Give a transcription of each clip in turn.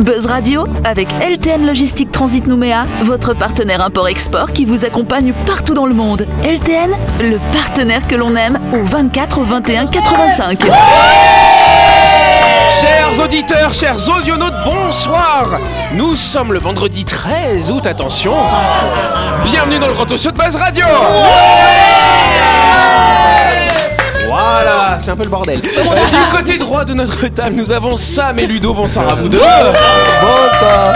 Buzz Radio avec LTN Logistique Transit Nouméa, votre partenaire import-export qui vous accompagne partout dans le monde. LTN, le partenaire que l'on aime au 24 au 21 85. Chers auditeurs, chers audionautes, bonsoir. Nous sommes le vendredi 13 août, attention. Bienvenue dans le Grand Show de Buzz Radio Voilà, c'est un peu le bordel. Euh, du côté droit de notre table, nous avons Sam et Ludo. Bonsoir à vous deux. Bonsoir.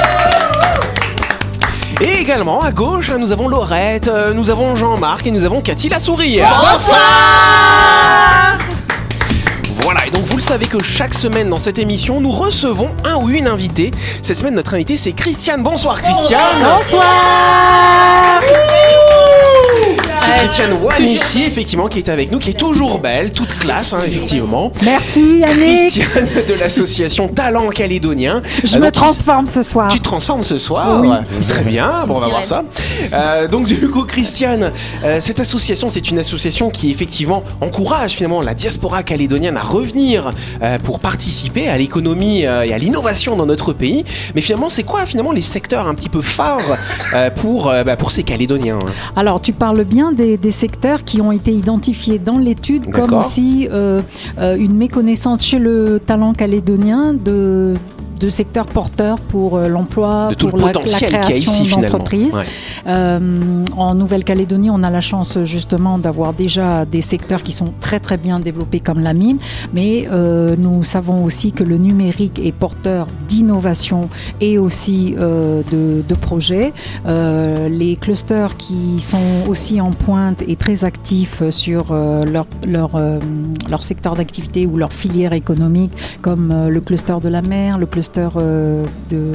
Et également à gauche, nous avons Laurette, euh, nous avons Jean-Marc et nous avons Cathy la souris. Voilà, et donc vous le savez que chaque semaine dans cette émission, nous recevons un ou une invitée. Cette semaine, notre invité c'est Christiane. Bonsoir Christiane. C'est Christiane Wanissier, effectivement, qui est avec nous, qui est toujours belle, toute classe, hein, effectivement. Merci Yannick. Christiane de l'association Talent Calédonien. Je Euh, me donc, transforme ce soir. tu te transformes ce soir Oui. Très bien, bon, on va voir ça. Euh, donc du coup, Christiane, euh, cette association, c'est une association qui effectivement encourage finalement la diaspora calédonienne à revenir euh, pour participer à l'économie euh, et à l'innovation dans notre pays. Mais finalement, c'est quoi finalement les secteurs un petit peu phares euh, pour, euh, bah, pour ces Calédoniens hein? Alors tu parles bien des, des secteurs qui ont été identifiés dans l'étude comme aussi euh, euh, une méconnaissance chez le talent calédonien de de secteurs porteurs pour euh, l'emploi, De tout pour le la, potentiel création d'entreprises. Ouais. Euh, en Nouvelle-Calédonie, on a la chance justement d'avoir déjà des secteurs qui sont très très bien développés comme la mine, mais euh, nous savons aussi que le numérique est porteur d'innovation et aussi euh, de, de projets. Les clusters qui sont aussi en pointe et très actifs sur leur, leur, leur secteur d'activité ou leur filière économique, comme le cluster de la mer, le cluster euh, de,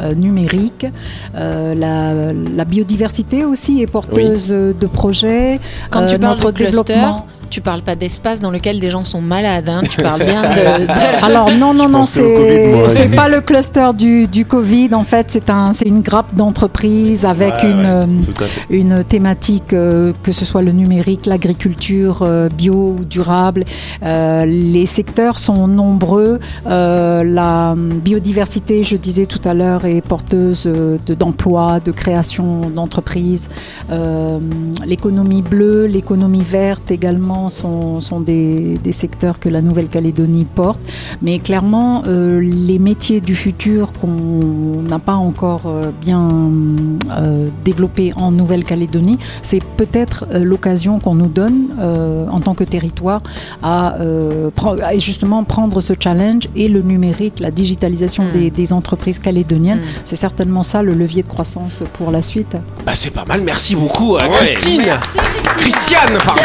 euh, numérique, euh, la, la biodiversité aussi est porteuse de projets. Quand Euh, tu parles de cluster, développement- tu parles pas d'espace dans lequel des gens sont malades. hein. Tu parles bien de. Alors non, non, non, Covid, moi. c'est pas le cluster du, du Covid. En fait, c'est un, c'est une grappe d'entreprises avec Ouais, une, ouais, euh, une thématique, euh, que ce soit le numérique, l'agriculture euh, bio ou durable. Euh, les secteurs sont nombreux. Euh, la biodiversité, je disais tout à l'heure, est porteuse de- d'emplois, de création d'entreprises. Euh, l'économie bleue, l'économie verte également sont, des, secteurs que la Nouvelle-Calédonie porte. Mais clairement, euh, les métiers du futur qu'on n'a pas encore euh, bien développés en Nouvelle-Calédonie, c'est peut-être euh, l'occasion qu'on nous donne euh, en tant que territoire à, euh, à justement prendre ce challenge et le numérique, la digitalisation Mm. des, des entreprises calédoniennes. Mm. C'est certainement ça le levier de croissance pour la suite. Bah c'est pas mal, merci beaucoup euh, Christine. Christiane, pardon.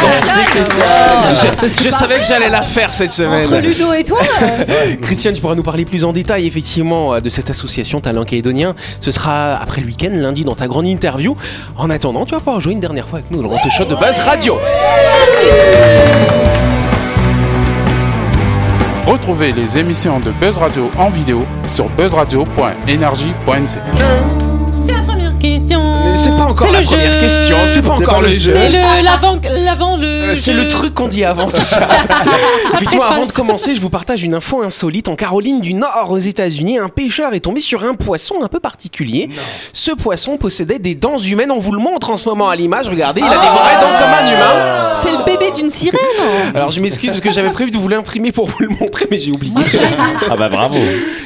Je, je savais que j'allais la faire cette semaine. Entre Ludo et toi. Christiane, tu pourras nous parler plus en détail effectivement de cette association Talent Calédonien. Ce sera après le week-end, lundi, dans ta grande En attendant, tu vas pouvoir jouer une dernière fois avec nous dans le Grand Shot de Base Radio. Retrouvez les émissions de Buzz Radio en vidéo sur buzzradio.energie.nc. C'est la première question. Mais C'est pas encore la le première jeu. question, c'est pas encore pas le jeu. C'est le l'avant l'avant le. Euh, C'est le truc qu'on dit avant tout ça. Effectivement, Préface. avant de commencer, je vous partage une info insolite. En Caroline du Nord, aux États-Unis, un pêcheur est tombé sur un poisson un peu particulier. Ce poisson possédait des dents humaines. On vous le montre en ce moment à l'image. Regardez, il a des vraies dents comme un humain. C'est le bébé d'une sirène. Alors, je m'excuse parce que j'avais prévu de vous l'imprimer pour vous le montrer, mais j'ai oublié. Ah bah bravo.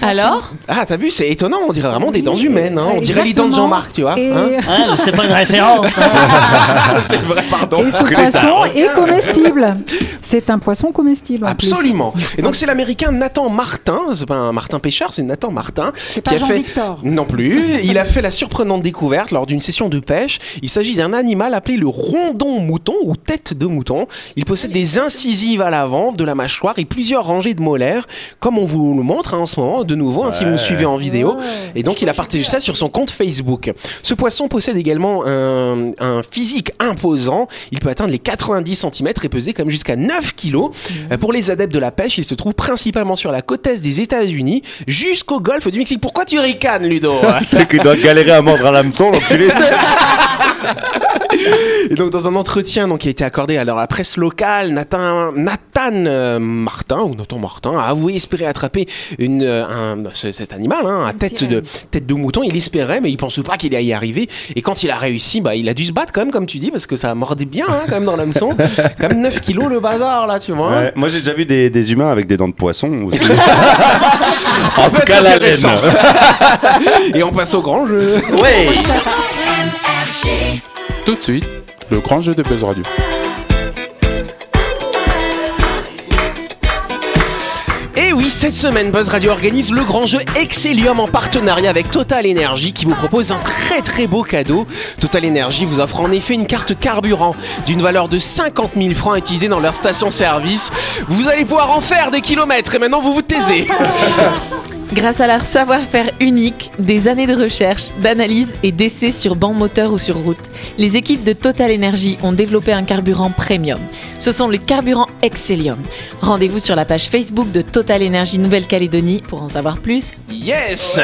Alors? Ah, t'as vu, c'est étonnant. On dirait vraiment des dents humaines. hein. On dirait les dents de. Jean-Marc, tu vois. Et, hein. Mais c'est pas une référence. hein. c'est vrai, pardon. et ce poisson est comestible. C'est un poisson comestible. en plus. Absolument. Et donc c'est l'américain Nathan Martin, c'est pas un Martin pêcheur, c'est Nathan Martin C'est qui pas a fait Jean-Victor. non plus. Il a fait la surprenante découverte lors d'une session de pêche. Il s'agit d'un animal appelé le rondon mouton ou tête de mouton. Il possède des incisives à l'avant de la mâchoire et plusieurs rangées de molaires, comme on vous le montre hein, en ce moment de nouveau, hein, si vous me suivez en vidéo. Et donc il a partagé ça sur son compte Facebook. Ce poisson possède également un, un physique imposant. Il peut atteindre les 90 cm et peser comme jusqu'à 9 kg. Euh, Pour les adeptes de la pêche, il se trouve principalement sur la côte est des États-Unis jusqu'au golfe du Mexique. Pourquoi tu ricanes, Ludo? C'est qu'il doit galérer à mordre à l'hameçon, l'enculé. Et donc dans un entretien donc, qui a été accordé à la presse locale, Nathan, Nathan euh, Martin, ou Nathan Martin, a avoué espérer attraper une, euh, un, ce- cet animal hein, à tête de, tête de mouton. Il espérait, mais il pense pas qu'il allait y arriver. Et quand il a réussi, bah, il a dû se battre quand même, comme tu dis, parce que ça mordait bien hein, quand même dans l'hameçon. Comme 9 kilos le bazar là, tu vois. Ouais, Moi, j'ai déjà vu des, des humains avec des dents de poisson aussi. En tout cas, la laine. Et on passe au grand jeu. Ouais. Tout de suite, le grand jeu de Buzz Radio. Et oui, cette semaine, Buzz Radio organise le grand jeu Excellium en partenariat avec Total Energy qui vous propose un très très beau cadeau. Total Energy vous offre en effet une carte carburant d'une valeur de 50 000 francs utilisée dans leur station-service. Vous allez pouvoir en faire des kilomètres et maintenant vous vous taisez. Grâce à leur savoir-faire unique, des années de recherche, d'analyse et d'essais sur banc moteur ou sur route, les équipes de Total Energy ont développé un carburant premium. Ce sont les carburants Excellium. Rendez-vous sur la page Facebook de Total Energy Nouvelle-Calédonie pour en savoir plus. Yes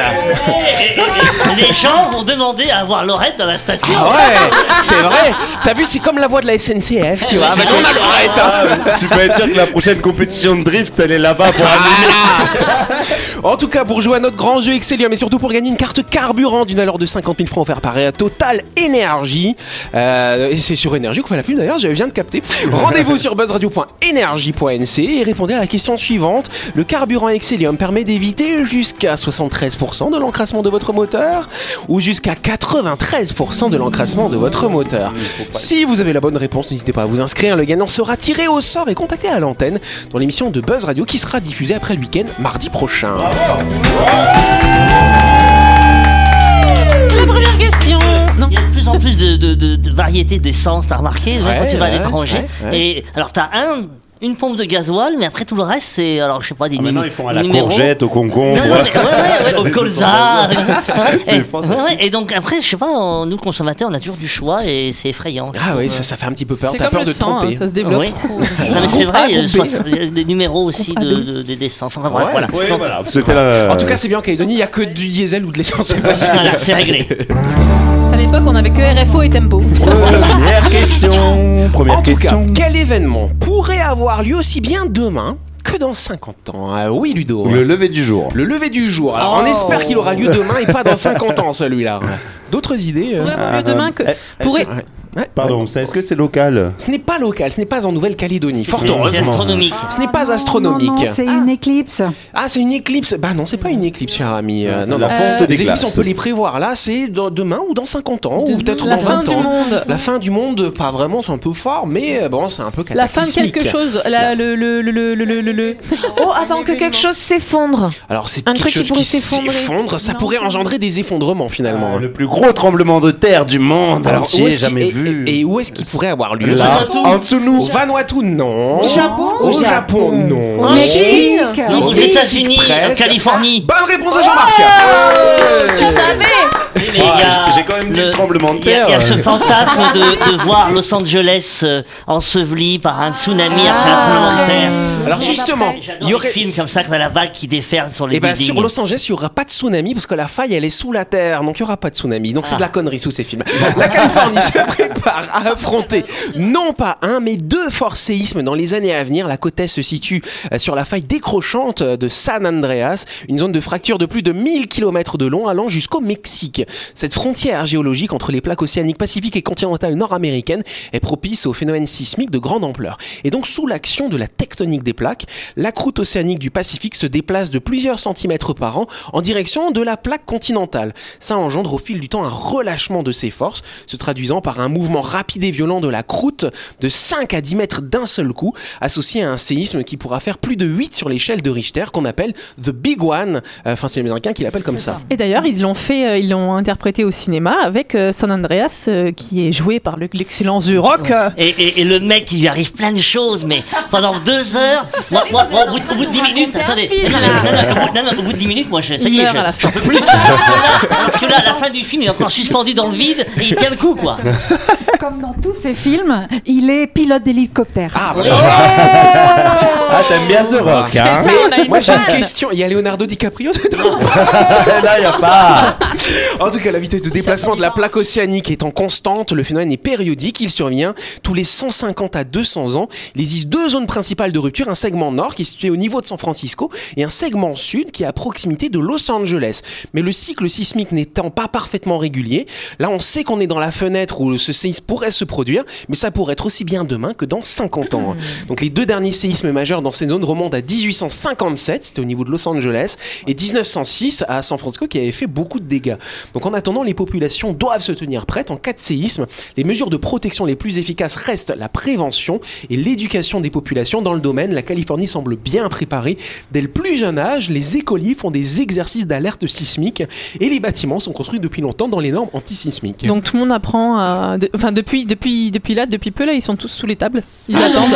Les gens vont demander à avoir Laurette dans la station. Ah ouais, c'est vrai. T'as vu, c'est comme la voix de la SNCF, tu vois. on a Laurette, hein. tu peux être sûr que la prochaine compétition de drift, elle est là-bas pour animer. En tout cas, pour jouer à notre grand jeu Excellium et surtout pour gagner une carte carburant d'une valeur de 50 000 francs offerte par Total Énergie. Euh, et c'est sur Énergie qu'on fait la pub d'ailleurs, je viens de capter. Rendez-vous sur buzzradio.energie.nc et répondez à la question suivante. Le carburant Excellium permet d'éviter jusqu'à 73% de l'encrassement de votre moteur ou jusqu'à 93% de l'encrassement de votre moteur. Si vous avez la bonne réponse, n'hésitez pas à vous inscrire. Le gagnant sera tiré au sort et contacté à l'antenne dans l'émission de Buzz Radio qui sera diffusée après le week-end mardi prochain. La première question. Il y a de plus en plus de, de, de, de variétés d'essence, t'as remarqué, même Ouais, quand tu vas à ouais, l'étranger. ouais, ouais. Et alors t'as un, une pompe de gasoil, mais après tout le reste, c'est alors je sais pas des Ah, maintenant, ils font à la numéros. courgette, au concombre. Non, non, mais- ouais, ouais, ouais, au colza. C'est et, et donc après, je sais pas, on- nous consommateurs, on a toujours du choix et c'est effrayant. Ah oui, ça, ça fait un petit peu peur. C'est T'as comme peur le de sang, tromper. hein, ça se développe. Oui. Non, mais c'est vrai, il y a des numéros aussi de, de, de- d'essence. Enfin, bref, Ouais. voilà. Oui, Donc, voilà. C'était la. En tout cas, c'est bien en Calédonie, il n'y a que du diesel ou de l'essence. C'est facile. Voilà, c'est réglé. À l'époque, on avait que RFO et Tempo. Première question. Première En tout question. cas, quel événement pourrait avoir lieu aussi bien demain que dans 50 ans? Ah Oui, Ludo. Le lever du jour. Le lever du jour. Alors, on espère qu'il aura lieu demain et pas dans 50 ans, celui-là. D'autres idées euh Pourrait avoir lieu demain que. Est-ce pourrait- Pardon, ça, est-ce que c'est local Ce n'est pas local, ce n'est pas en Nouvelle-Calédonie. Fort heureusement. astronomique. Ce n'est pas astronomique. non, c'est une éclipse. Ah, c'est une éclipse. Bah non, c'est pas une éclipse, cher ami. Euh, non, La non. fonte des Les éclipses, on peut les prévoir. Là, c'est demain ou dans 50 ans, ou peut-être La dans fin 20 du ans. monde. La fin du monde, pas vraiment, c'est un peu fort, mais euh, bon, c'est un peu La fin de quelque chose. La, le, le, le, le, le, le, le- Oh, attends, que quelque chose s'effondre. Alors, c'est Un quelque truc qui chose pourrait qui s'effondrer. s'effondre, ça pourrait engendrer des effondrements finalement. Ah, Le plus gros tremblement de terre du monde Alors, qu'il- jamais et, vu. et- et où est-ce qu'il pourrait avoir lieu? Là, Vanuatu. en dessous de nous. Au Vanuatu, non. Au Japon Au Au Japon, non. En Chine aux États-Unis, en. Californie. Bonne réponse de Jean-Marc. Tu savais Ah, J'ai quand même dit le- le tremblement de terre. il y a ce fantasme de, de voir Los Angeles euh, enseveli par un tsunami après un tremblement de terre. Alors justement, il y aurait les films comme ça quand la vague qui déferle sur les Et ben buildings. sur Los Angeles, il n'y aura pas de tsunami parce que la faille elle est sous la terre, donc il n'y aura pas de tsunami. Donc c'est de la connerie sous ces films. La Californie se prépare à affronter non pas un mais deux forts séismes dans les années à venir. La côte est se situe euh, sur la faille décrochante de San Andreas, une zone de fracture de plus de 1000 km de long allant jusqu'au Mexique. Cette frontière géologique entre les plaques océaniques pacifiques et continentales nord-américaines est propice aux phénomènes sismiques de grande ampleur. Et donc sous l'action de la tectonique des plaques, la croûte océanique du Pacifique se déplace de plusieurs centimètres par an en direction de la plaque continentale. Ça engendre au fil du temps un relâchement de ces forces, se traduisant par un mouvement rapide et violent de la croûte de 5 à 10 mètres d'un seul coup, associé à un séisme qui pourra faire plus de 8 sur l'échelle de Richter qu'on appelle The Big One. Euh, Enfin, c'est les Américains qui l'appellent comme ça. Et d'ailleurs, ils l'ont fait, euh, ils l'ont interprété au cinéma avec euh, San Andreas, euh, qui est joué par le- l'excellent The Rock. Et, et- et le mec, il lui arrive plein de choses, mais pendant deux heures, moi, moi, moi, au, bout, au bout de dix minutes, attendez, non, non, non, non, au bout- de dix minutes, moi, je, ça Il y est, meurt je- à la j'en fin. peux plus. Alors que là, à la fin du film, il est encore suspendu dans le vide et il tient le coup, quoi. Comme dans tous ces films, il est pilote d'hélicoptère. Ah, bah, ça va. Ah, t'aimes bien The Rock, hein ça, on a une Moi j'ai une question. Il y a Leonardo DiCaprio dedans. Là, y a pas. En tout cas, la vitesse de déplacement de la plaque océanique étant constante, le phénomène est périodique. Il survient tous les 150 à 200 ans. Il existe deux zones principales de rupture un segment nord qui est situé au niveau de San Francisco et un segment sud qui est à proximité de Los Angeles. Mais le cycle sismique n'étant pas parfaitement régulier, là on sait qu'on est dans la fenêtre où ce séisme pourrait se produire, mais ça pourrait être aussi bien demain que dans 50 ans. Donc les deux derniers séismes majeurs dans cette zone remontent à 1857, c'était au niveau de Los Angeles, et 1906 à San Francisco qui avait fait beaucoup de dégâts. Donc en attendant, les populations doivent se tenir prêtes en cas de séisme. Les mesures de protection les plus efficaces restent la prévention et l'éducation des populations dans le domaine. La Californie semble bien préparée. Dès le plus jeune âge, les écoliers font des exercices d'alerte sismique et les bâtiments sont construits depuis longtemps dans les normes antisismiques. Donc tout le monde apprend à. de- Enfin, depuis, depuis, depuis là, depuis peu, là, ils sont tous sous les tables. Ils Ah, attendent.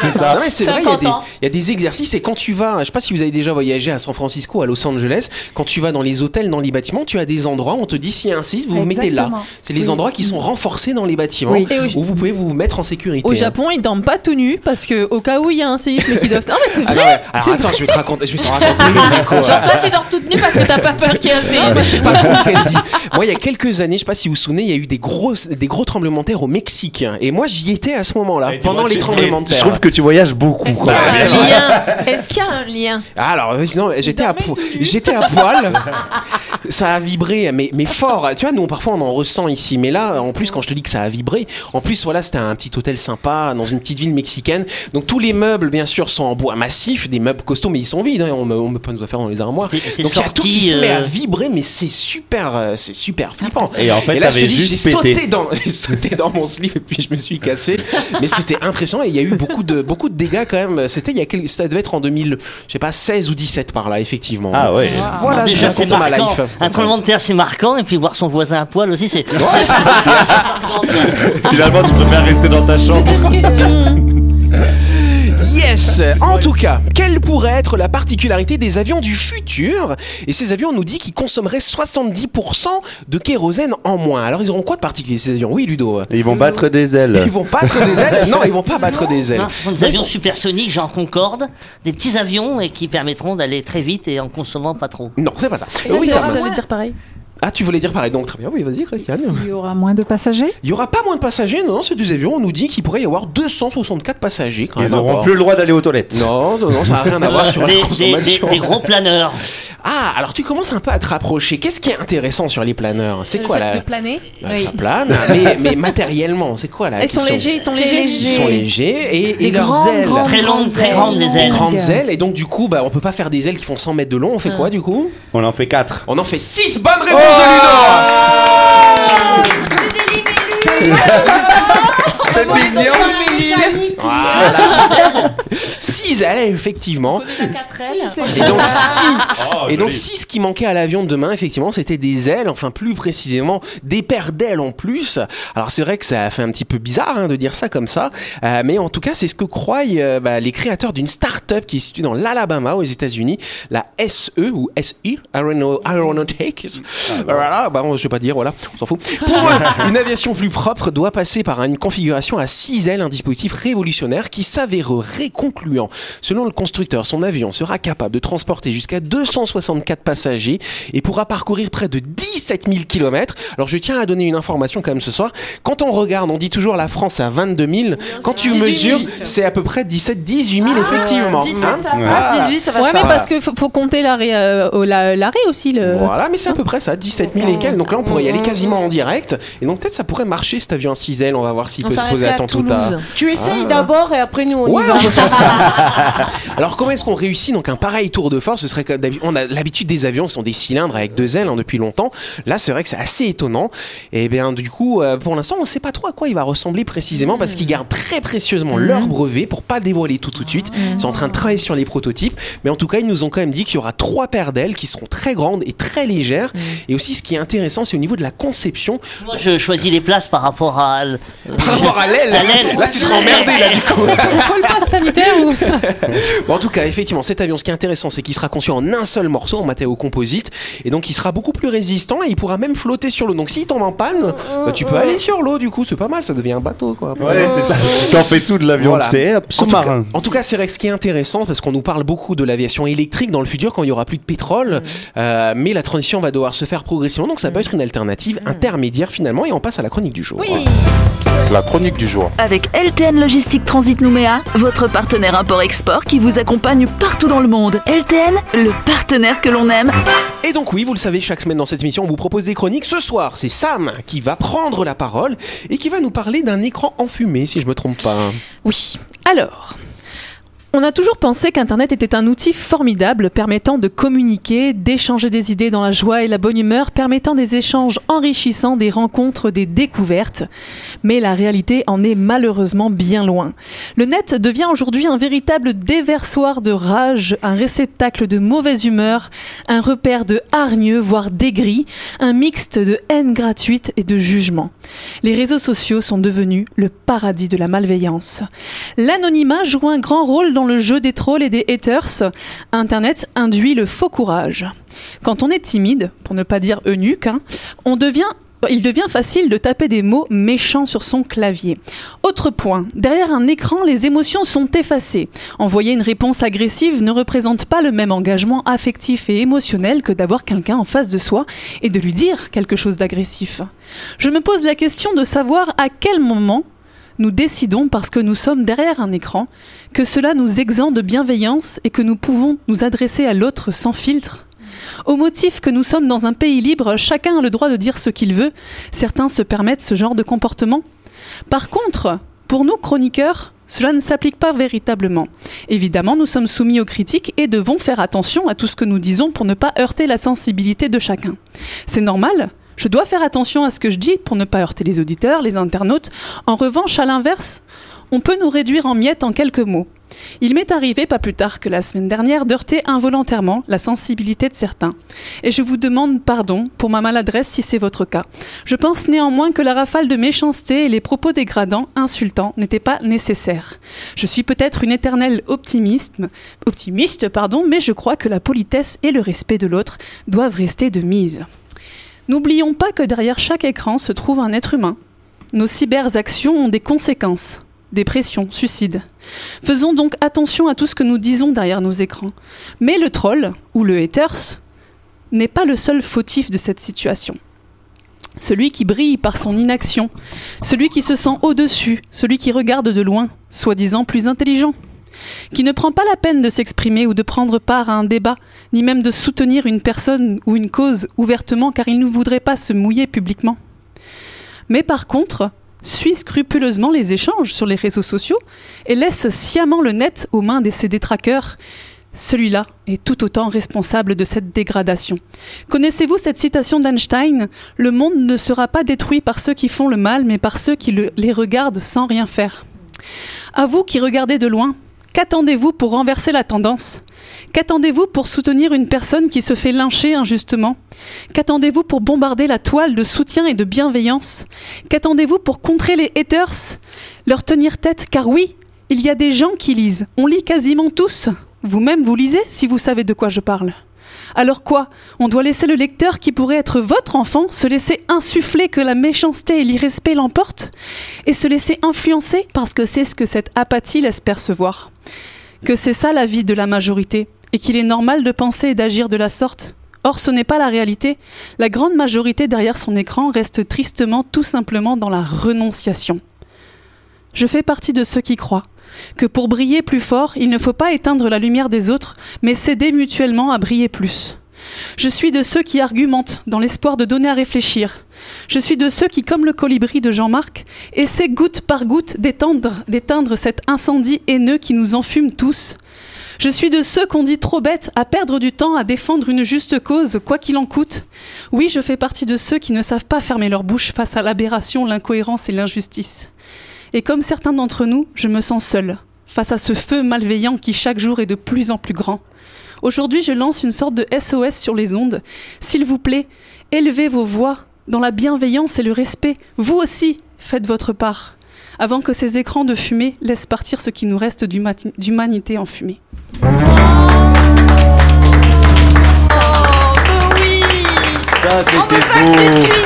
C'est ça. Non, mais c'est vrai, il y, a 50 des, ans. il y a des exercices et quand tu vas, je sais pas si vous avez déjà voyagé à San Francisco, à Los Angeles, quand tu vas dans les hôtels, dans les bâtiments, tu as des endroits où on te dit s'il y a un séisme, vous vous mettez là. C'est les endroits qui sont renforcés dans les bâtiments Oui. Où vous pouvez vous mettre en sécurité. Au. Japon, ils dorment pas tout nus parce que au cas où il y a un séisme et qu'ils doivent. Ah mais c'est Ah vrai. ouais. Alors attends, je vais te raconter, je vais te raconter. Genre, toi, tu dors toute nue parce que t'as pas peur qu'il y ait un Ah, séisme. c'est pas ce qu'elle dit. Moi, il y a quelques années, je sais pas si vous vous souvenez, il y a eu des gros, des gros tremblements de terre au Mexique. Et moi, j'y étais à ce moment-là, pendant les tremblements de Je terre. trouve que tu voyages beaucoup, Est-ce qu'il y a un vrai. lien Est-ce qu'il y a un lien Ah, alors, euh, non, j'étais à, j'étais à poil. ça a vibré, mais, mais fort. Tu vois, nous, parfois, on en ressent ici. Mais là, en plus, quand je te dis que ça a vibré, en plus, voilà, c'était un petit hôtel sympa dans une petite ville mexicaine. Donc, tous les meubles, bien sûr, sont en bois massif, des meubles costauds, mais ils sont vides. hein. On, on peut pas nous faire dans les armoires. Donc, il y a tout qui se met à euh, vibrer, mais c'est super, euh, c'est super flippant. Et en fait, Et là, je te dis, j'ai sauté dans, sauté dans mon slip et puis je me suis cassé. Mais c'était impressionnant et il y a eu beaucoup de, beaucoup de dégâts quand même. C'était il y a quelques, ça devait être en 2000, je sais pas, 16 ou 17 par là, effectivement. Ah ouais. Voilà, Alors, je déjà, c'est ma life. Un tremblement de terre, c'est marquant. Et puis voir son voisin à poil aussi, c'est. Finalement, tu préfères rester dans ta chambre. Yes En tout cas, quelle pourrait être la particularité des avions du futur? Et ces avions, on nous dit qu'ils consommeraient 70% de kérosène en moins. Alors, ils auront quoi de particulier ces avions? Oui, Ludo Ils vont battre des Ils ailes. vont battre des ailes? Non, ils vont pas battre des ailes. Non, ce sont des avions supersoniques, genre Concorde, des petits avions et qui permettront d'aller très vite et en consommant pas trop. Non, c'est pas ça. Et là, oui, c'est ça. J'allais dire pareil. Ah, tu voulais dire pareil, donc très bien, oui, vas-y, Christiane. Il y aura moins de passagers? Il y aura pas moins de passagers, non, non, ces deux avions, on nous dit qu'il pourrait y avoir 264 passagers quand même. Ils à auront bord. plus le droit d'aller aux toilettes. Non, non, non, ça n'a rien à voir sur la des, des- des- des gros planeurs. Ah, alors tu commences un peu à te rapprocher. Qu'est-ce qui est intéressant sur les planeurs? C'est quoi fait la... de planer? Ah, Ça plane, mais, mais matériellement, c'est quoi la Ils sont légers, ils sont légers. Ils sont légers et, et Des leurs grandes, ailes. Très longues, très grandes, les ailes. Grandes ailes, et donc du coup, bah, on peut pas faire des ailes qui font 100 mètres de long. On fait quoi du coup? On en fait 4. On en fait 6 bonnes réponses de Ludo C'est mignon. Voilà. 6 ailes, effectivement. Et donc, si, Oh, et donc, si ce qui manquait à l'avion de demain, effectivement, c'était des ailes, enfin plus précisément des paires d'ailes en plus. Alors c'est vrai que ça fait un petit peu bizarre hein, de dire ça comme ça, euh, mais en tout cas c'est ce que croient euh, bah, les créateurs d'une start-up qui est située dans l'Alabama aux États-Unis, la SE ou SI Aerono- Aeronautics. Voilà, bah, je vais pas dire, voilà, on s'en fout. Pour une aviation plus propre doit passer par une configuration à 6 ailes, un dispositif révolutionnaire qui s'avérerait concluant. Selon le constructeur, son avion sera capable de transporter jusqu'à 264 passagers et pourra parcourir près de 17 000 km. Alors je tiens à donner une information quand même ce soir. Quand on regarde, on dit toujours la France à 22 000. Quand tu 18 000. mesures, c'est à peu près 17, 18 000 effectivement. 17, Hein ça passe, 18, ça va Ouais, mais parce que faut, faut compter l'arrêt, euh, aussi. Le... Voilà, mais c'est à peu près ça, 17 000 et quelques. Donc là, on pourrait y aller quasiment en direct. Et donc peut-être ça pourrait marcher cet avion à 6 ailes. On va voir s'il On peut se poser à à temps tout. Toulouse. Tu essayes Ah. d'abord et après nous on Ouais, y va. on peut faire ça. Alors comment est-ce qu'on réussit donc un pareil tour de force? Ce serait on a l'habitude des avions, ce sont des cylindres avec deux ailes hein, depuis longtemps. Là, c'est vrai que c'est assez étonnant. Et bien du coup, euh, pour l'instant, on ne sait pas trop à quoi il va ressembler précisément parce qu'ils gardent très précieusement leur brevet pour pas dévoiler tout tout de suite. Ils sont en train de travailler sur les prototypes, mais en tout cas, ils nous ont quand même dit qu'il y aura trois paires d'ailes qui seront très grandes et très légères. Et aussi, ce qui est intéressant, c'est au niveau de la conception. Moi, je choisis les places par rapport à. Par rapport à l'aile. Là, tu seras emmerdé, là, du coup. Le pass sanitaire ou Bon, en tout cas, effectivement, cet avion, ce qui est intéressant, c'est qu'il sera conçu en un seul morceau, en matériau composite, et donc il sera beaucoup plus résistant et il pourra même flotter sur l'eau. Donc s'il tombe en panne, bah, tu peux aller sur l'eau, du coup, c'est pas mal, ça devient un bateau, quoi. Ouais, c'est ça. Tu t'en fais tout de l'avion, Voilà. c'est sous-marin. En tout cas, c'est vrai que ce qui est intéressant, parce qu'on nous parle beaucoup de l'aviation électrique dans le futur quand il y aura plus de pétrole, euh, mais la transition va devoir se faire progressivement, donc ça peut être une alternative intermédiaire finalement, et on passe à la chronique du jour. La chronique du jour. Avec LTN Logistique Transit Nouméa, votre partenaire import-export qui vous accompagne partout dans le monde. LTN, le partenaire que l'on aime. Et donc oui, vous le savez, chaque semaine dans cette émission, on vous propose des chroniques. Ce soir, c'est Sam qui va prendre la parole et qui va nous parler d'un écran enfumé, si je me trompe pas. Oui. Alors, on a toujours pensé qu'Internet était un outil formidable permettant de communiquer, d'échanger des idées dans la joie et la bonne humeur, permettant des échanges enrichissants, des rencontres, des découvertes. Mais la réalité en est malheureusement bien loin. Le net devient aujourd'hui un véritable déversoir de rage, un réceptacle de mauvaise humeur, un repère de hargneux, voire d'aigris, un mixte de haine gratuite et de jugement. Les réseaux sociaux sont devenus le paradis de la malveillance. L'anonymat joue un grand rôle dans le jeu des trolls et des haters. Internet induit le faux courage. Quand on est timide, pour ne pas dire eunuque, hein, devient il devient facile de taper des mots méchants sur son clavier. Autre point, derrière un écran, les émotions sont effacées. Envoyer une réponse agressive ne représente pas le même engagement affectif et émotionnel que d'avoir quelqu'un en face de soi et de lui dire quelque chose d'agressif. Je me pose la question de savoir à quel moment nous décidons, parce que nous sommes derrière un écran, que cela nous exempt de bienveillance et que nous pouvons nous adresser à l'autre sans filtre. Au motif que nous sommes dans un pays libre, chacun a le droit de dire ce qu'il veut. Certains se permettent ce genre de comportement. Par contre, pour nous chroniqueurs, cela ne s'applique pas véritablement. Évidemment, nous sommes soumis aux critiques et devons faire attention à tout ce que nous disons pour ne pas heurter la sensibilité de chacun. C'est normal, je dois faire attention à ce que je dis pour ne pas heurter les auditeurs, les internautes. En revanche, à l'inverse, on peut nous réduire en miettes en quelques mots. Il m'est arrivé, pas plus tard que la semaine dernière, d'heurter involontairement la sensibilité de certains. Et je vous demande pardon pour ma maladresse si c'est votre cas. Je pense néanmoins que la rafale de méchanceté et les propos dégradants, insultants, n'étaient pas nécessaires. Je suis peut-être une éternelle optimiste, optimiste, pardon, mais je crois que la politesse et le respect de l'autre doivent rester de mise. N'oublions pas que derrière chaque écran se trouve un être humain. Nos cyberactions ont des conséquences. Dépression, suicide. Faisons donc attention à tout ce que nous disons derrière nos écrans. Mais le troll, ou le haters, n'est pas le seul fautif de cette situation. Celui qui brille par son inaction, celui qui se sent au-dessus, celui qui regarde de loin, soi-disant plus intelligent, qui ne prend pas la peine de s'exprimer ou de prendre part à un débat, ni même de soutenir une personne ou une cause ouvertement car il ne voudrait pas se mouiller publiquement. Mais par contre, suit scrupuleusement les échanges sur les réseaux sociaux et laisse sciemment le net aux mains de ses détraqueurs. Celui-là est tout autant responsable de cette dégradation. Connaissez-vous cette citation d'Einstein? Le monde ne sera pas détruit par ceux qui font le mal, mais par ceux qui le- les regardent sans rien faire. À vous qui regardez de loin, qu'attendez-vous pour renverser la tendance? Qu'attendez-vous pour soutenir une personne qui se fait lyncher injustement? Qu'attendez-vous pour bombarder la toile de soutien et de bienveillance? Qu'attendez-vous pour contrer les haters? Leur tenir tête Car oui, il y a des gens qui lisent. On lit quasiment tous. Vous-même, vous lisez si vous savez de quoi je parle. Alors quoi? On doit laisser le lecteur qui pourrait être votre enfant se laisser insuffler que la méchanceté et l'irrespect l'emportent et se laisser influencer parce que c'est ce que cette apathie laisse percevoir. Que c'est ça la vie de la majorité et qu'il est normal de penser et d'agir de la sorte. Or, ce n'est pas la réalité. La grande majorité derrière son écran reste tristement tout simplement dans la renonciation. Je fais partie de ceux qui croient que pour briller plus fort, il ne faut pas éteindre la lumière des autres, mais s'aider mutuellement à briller plus. Je suis de ceux qui argumentent dans l'espoir de donner à réfléchir. Je suis de ceux qui, comme le colibri de Jean-Marc, essaient goutte par goutte d'éteindre, cet incendie haineux qui nous enfume tous. Je suis de ceux qu'on dit trop bêtes à perdre du temps à défendre une juste cause, quoi qu'il en coûte. Oui, je fais partie de ceux qui ne savent pas fermer leur bouche face à l'aberration, l'incohérence et l'injustice. Et comme certains d'entre nous, je me sens seule, face à ce feu malveillant qui chaque jour est de plus en plus grand. Aujourd'hui, je lance une sorte de SOS sur les ondes. S'il vous plaît, élevez vos voix dans la bienveillance et le respect. Vous aussi, faites votre part. avant que ces écrans de fumée laissent partir ce qui nous reste d'humanité en fumée. Ça, c'était Tu beau.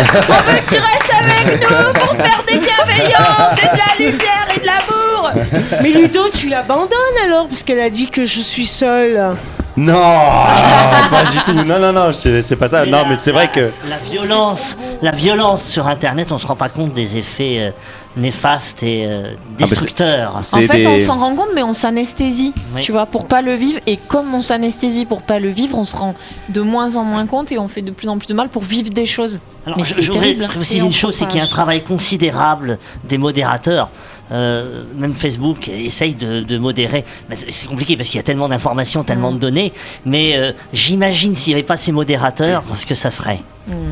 On veut que tu restes avec nous pour faire des bienveillances et de la lumière et de l'amour Mais Ludo, tu l'abandonnes alors Parce qu'elle a dit que je suis seule. Non, pas du tout. Non, non, non, je- c'est pas ça. Non, mais c'est vrai que. La violence, la violence sur Internet, on se rend pas compte des effets euh, néfastes et euh, c'est- destructeurs. En fait, des- on s'en rend compte, mais on s'anesthésie, Oui. tu vois, pour pas le vivre. Et comme on s'anesthésie pour pas le vivre, on se rend de moins en moins compte et on fait de plus en plus de mal pour vivre des choses. Alors, mais je, c'est je voudrais terrible. préciser Et on une chose, c'est qu'il y a un propage. travail considérable des modérateurs. Euh, même Facebook essaye de, de modérer. Mais C'est compliqué parce qu'il y a tellement d'informations, tellement Mm. de données. Mais euh, j'imagine s'il n'y avait pas ces modérateurs, ce que ça serait.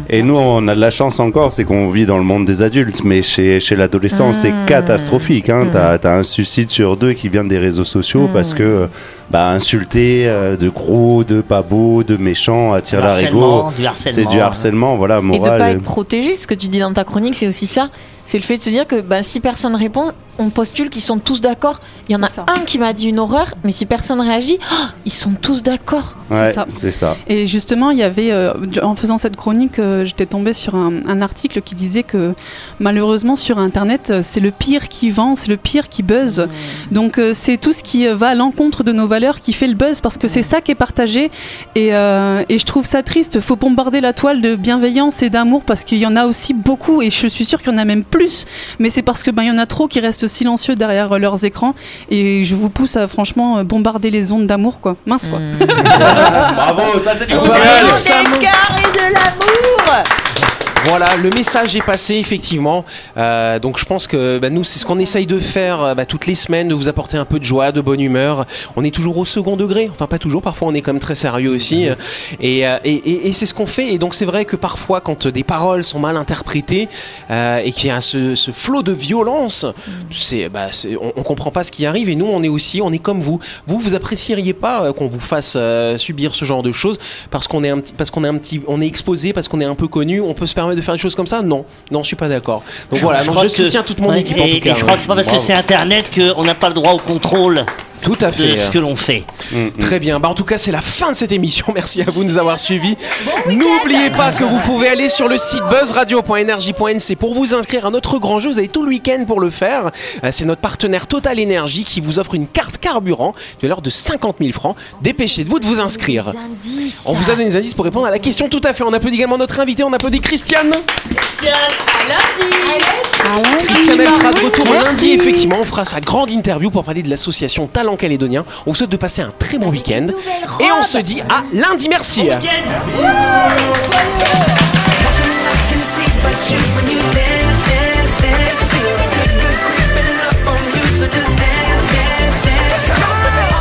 Et nous, on a de la chance encore, c'est qu'on vit dans le monde des adultes, mais chez, chez l'adolescent, c'est Mmh. catastrophique. Hein. Un suicide sur deux qui vient des réseaux sociaux parce que, euh, bah, insulter euh, de gros, de pas beau, de méchant, attire l'arigot. harcèlement, du harcèlement. C'est du harcèlement, voilà, Et de moral. pas être protégé, ce que tu dis dans ta chronique, c'est aussi ça. C'est le fait de se dire que bah, si personne répond, on postule qu'ils sont tous d'accord. Il y en a ça. un qui m'a dit une horreur, mais si personne réagit, ah, ils sont tous d'accord. Ouais, c'est ça. Et justement, il y avait, euh, en faisant cette chronique, euh, j'étais tombée sur un, un article qui disait que malheureusement sur Internet, euh, c'est le pire qui vend, c'est le pire qui buzz. Donc euh, c'est tout ce qui va à l'encontre de nos valeurs qui fait le buzz parce que c'est ça qui est partagé. Et, euh, et je trouve ça triste. Faut bombarder la toile de bienveillance et d'amour parce qu'il y en a aussi beaucoup et je suis sûre qu'il y en a même plus. Mais c'est parce que ben il y en a trop qui restent silencieux derrière euh, leurs écrans. Et je vous pousse à franchement euh, bombarder les ondes d'amour quoi. Mince quoi. Bravo, ça c'est du Des cœurs et de l'amour Voilà, le message est passé effectivement. Euh, donc je pense que bah, nous, c'est ce qu'on essaye de faire euh, bah, toutes les semaines, de vous apporter un peu de joie, de bonne humeur. On est toujours au second degré, enfin pas toujours. Parfois, on est quand même très sérieux aussi. Et, euh, et, et- et c'est ce qu'on fait. Et donc c'est vrai que parfois, quand des paroles sont mal interprétées euh, et qu'il y a ce, ce flot de violence, c'est, bah, c'est- on, on comprend pas ce qui arrive. Et nous, on est aussi, on est comme vous. Vous, vous apprécieriez pas qu'on vous fasse euh, subir ce genre de choses parce qu'on est un petit, parce qu'on est un petit, on est exposé, parce qu'on est un peu connu. On peut se permettre de faire des choses comme ça Non, non, je suis pas d'accord. Donc voilà, donc je que- soutiens toute mon ouais, équipe et, en tout cas. et je crois que c'est pas parce que c'est Internet qu'on n'a pas le droit au contrôle tout à de fait. ce que l'on fait. Très bien. Bah, en tout cas, c'est la fin de cette émission. Merci à vous de nous avoir suivis. N'oubliez pas que vous pouvez aller sur le site buzzradio.energie.nc pour vous inscrire à notre grand jeu. Vous avez tout le week-end pour le faire. Euh, C'est notre partenaire Total Energy qui vous offre une carte carburant de l'heure de 50 000 francs. Dépêchez-vous de vous inscrire. On vous a donné des indices pour répondre à la question tout à fait. On applaudit également notre invité. On applaudit Christiane. Christiane, elle sera de retour lundi. Effectivement, on fera sa grande interview pour parler de l'association Talent Calédonien. On vous souhaite de passer un très bon week-end. Et on se dit à lundi. Merci.